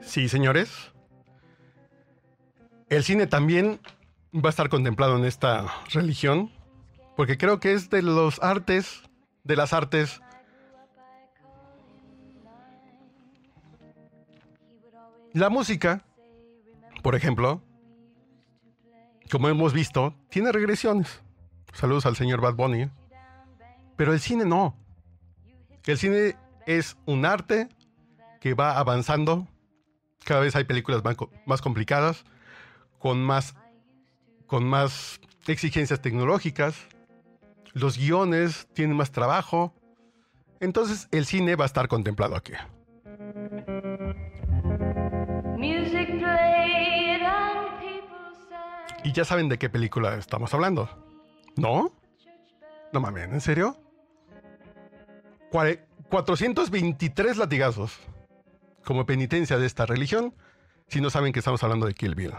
Sí, señores. El cine también va a estar contemplado en esta religión, porque creo que es de los artes, de las artes, la música, por ejemplo, como hemos visto, tiene regresiones. Saludos al señor Bad Bunny. Pero el cine no. El cine es un arte que va avanzando. Cada vez hay películas más, co- más complicadas, con más, con más exigencias tecnológicas. Los guiones tienen más trabajo. Entonces el cine va a estar contemplado aquí. Y ya saben de qué película estamos hablando. ¿No? No mames, ¿en serio? Cuare- 423 latigazos como penitencia de esta religión si no saben que estamos hablando de Kill Bill.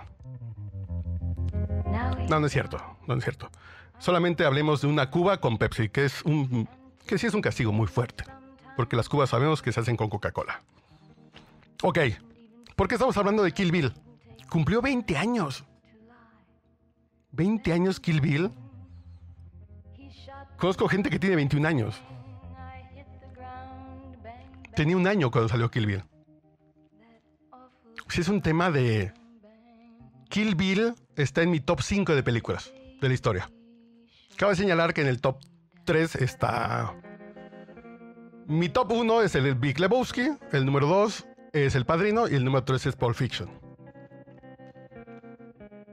No, no es cierto, no es cierto. Solamente hablemos de una cuba con Pepsi, que es un que sí es un castigo muy fuerte, porque las cubas sabemos que se hacen con Coca-Cola. Ok, ¿por qué estamos hablando de Kill Bill? Cumplió 20 años. 20 años Kill Bill. Conozco gente que tiene 21 años. Tenía un año cuando salió Kill Bill. Si es un tema de... Kill Bill está en mi top 5 de películas de la historia. Cabe señalar que en el top 3 está... Mi top 1 es el Big Lebowski, el número 2 es El Padrino y el número 3 es Pulp Fiction.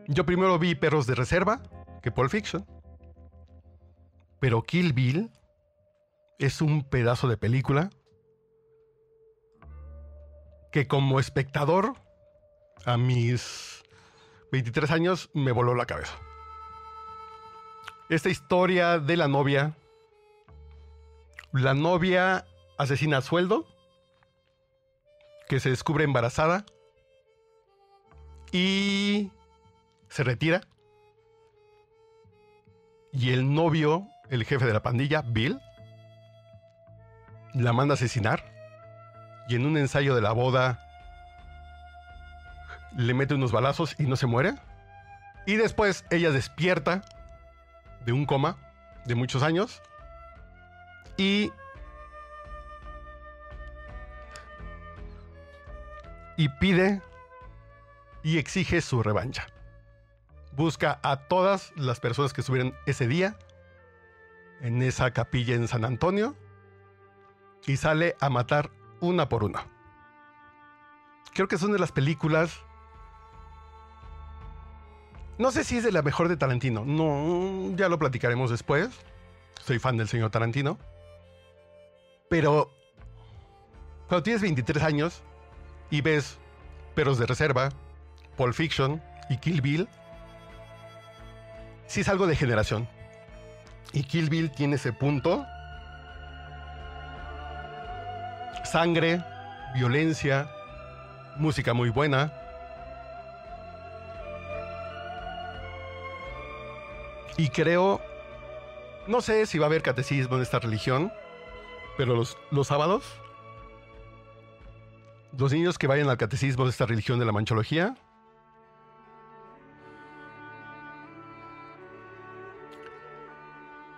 Yo primero vi Perros de Reserva que Pulp Fiction. Pero Kill Bill es un pedazo de película que como espectador a mis 23 años me voló la cabeza. Esta historia de la novia. La novia asesina a sueldo, que se descubre embarazada y se retira. Y el novio, el jefe de la pandilla, Bill, la manda a asesinar. Y en un ensayo de la boda le mete unos balazos y no se muere. Y después ella despierta de un coma de muchos años y y pide y exige su revancha. Busca a todas las personas que estuvieron ese día en esa capilla en San Antonio y sale a matar una por una. Creo que son de las películas no sé si es de la mejor de Tarantino. No, ya lo platicaremos después. Soy fan del señor Tarantino. Pero cuando tienes 23 años y ves Perros de Reserva, Pulp Fiction y Kill Bill, sí es algo de generación. Y Kill Bill tiene ese punto. Sangre, violencia, música muy buena. Y creo, no sé si va a haber catecismo en esta religión, pero los, los sábados, los niños que vayan al catecismo de esta religión de la manchología,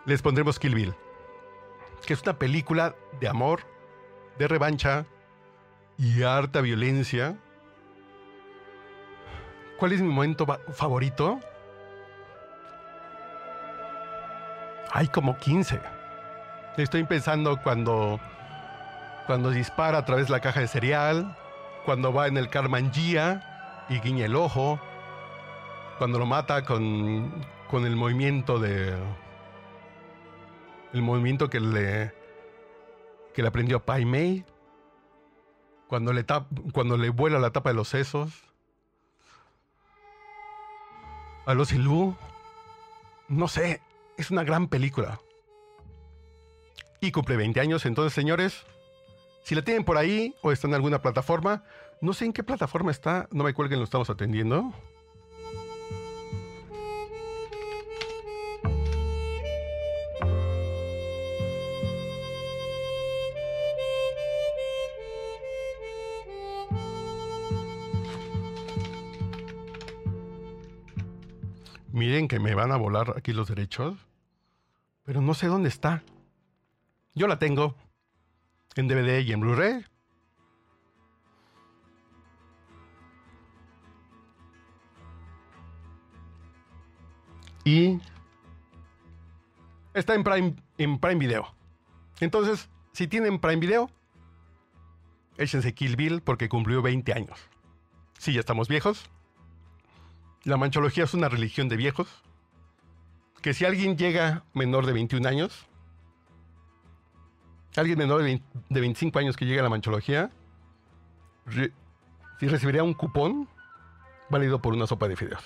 les pondremos Kill Bill, que es una película de amor, de revancha y harta violencia. ¿Cuál es mi momento favorito? Hay como 15. Estoy pensando cuando cuando dispara a través de la caja de cereal, cuando va en el Carmangia y guiña el ojo, cuando lo mata con, con el movimiento de. El movimiento que le. Que le aprendió Pai Mei. Cuando le, cuando le vuela la tapa de los sesos. A los Ilú. No sé, es una gran película. Y cumple 20 años, entonces señores, si la tienen por ahí o está en alguna plataforma, no sé en qué plataforma está, no me cuelguen, lo estamos atendiendo. Miren que me van a volar aquí los derechos, pero no sé dónde está. Yo la tengo en DVD y en Blu-ray. Y está en Prime, en Prime Video. Entonces, si tienen Prime Video, échense Kill Bill porque cumplió 20 años. Sí, ya estamos viejos. La manchología es una religión de viejos. Que si alguien llega menor de 21 años, alguien menor de, 20 de 25 años que llegue a la manchología, re- sí recibiría un cupón válido por una sopa de fideos.